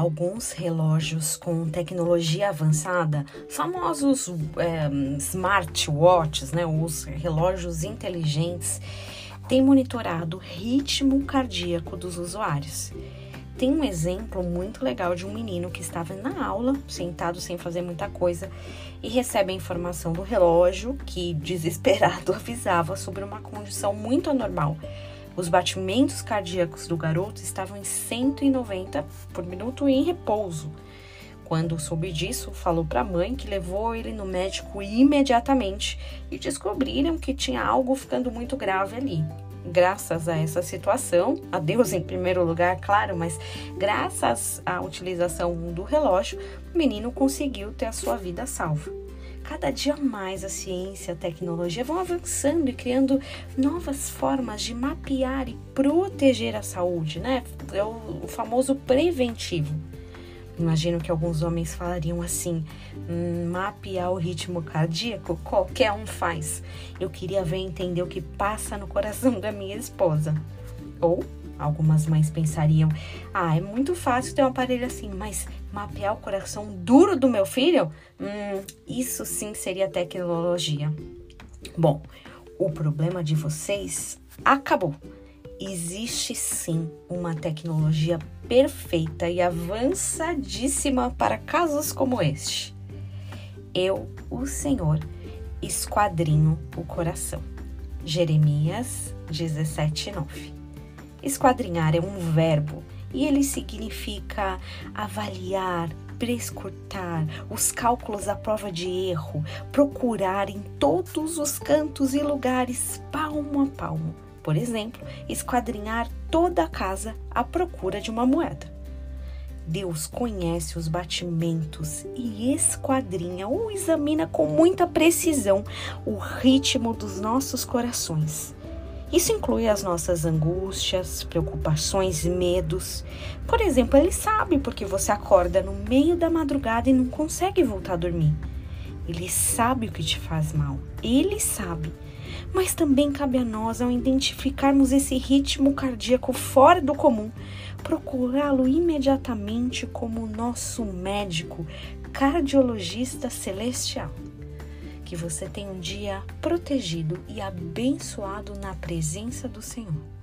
alguns relógios com tecnologia avançada, famosos é, smartwatches, né, os relógios inteligentes, têm monitorado o ritmo cardíaco dos usuários. Tem um exemplo muito legal de um menino que estava na aula, sentado sem fazer muita coisa, e recebe a informação do relógio que, desesperado, avisava sobre uma condição muito anormal os batimentos cardíacos do garoto estavam em 190 por minuto em repouso. Quando soube disso, falou para a mãe que levou ele no médico imediatamente e descobriram que tinha algo ficando muito grave ali. Graças a essa situação, a Deus em primeiro lugar, claro, mas graças à utilização do relógio, o menino conseguiu ter a sua vida salva cada dia mais a ciência, a tecnologia vão avançando e criando novas formas de mapear e proteger a saúde, né? É o, o famoso preventivo. Imagino que alguns homens falariam assim: hum, mapear o ritmo cardíaco qualquer um faz. Eu queria ver entender o que passa no coração da minha esposa. Ou algumas mães pensariam: ah, é muito fácil ter um aparelho assim, mas mapear o coração duro do meu filho? Hum, isso sim seria tecnologia. Bom, o problema de vocês acabou. Existe sim uma tecnologia perfeita e avançadíssima para casos como este. Eu, o Senhor, esquadrinho o coração. Jeremias 17, 9. Esquadrinhar é um verbo e ele significa avaliar, prescrutar, os cálculos à prova de erro, procurar em todos os cantos e lugares, palmo a palmo. Por exemplo, esquadrinhar toda a casa à procura de uma moeda. Deus conhece os batimentos e esquadrinha ou examina com muita precisão o ritmo dos nossos corações. Isso inclui as nossas angústias, preocupações, medos. Por exemplo, ele sabe porque você acorda no meio da madrugada e não consegue voltar a dormir. Ele sabe o que te faz mal. Ele sabe. Mas também cabe a nós, ao identificarmos esse ritmo cardíaco fora do comum, procurá-lo imediatamente como nosso médico, cardiologista celestial que você tenha um dia protegido e abençoado na presença do Senhor.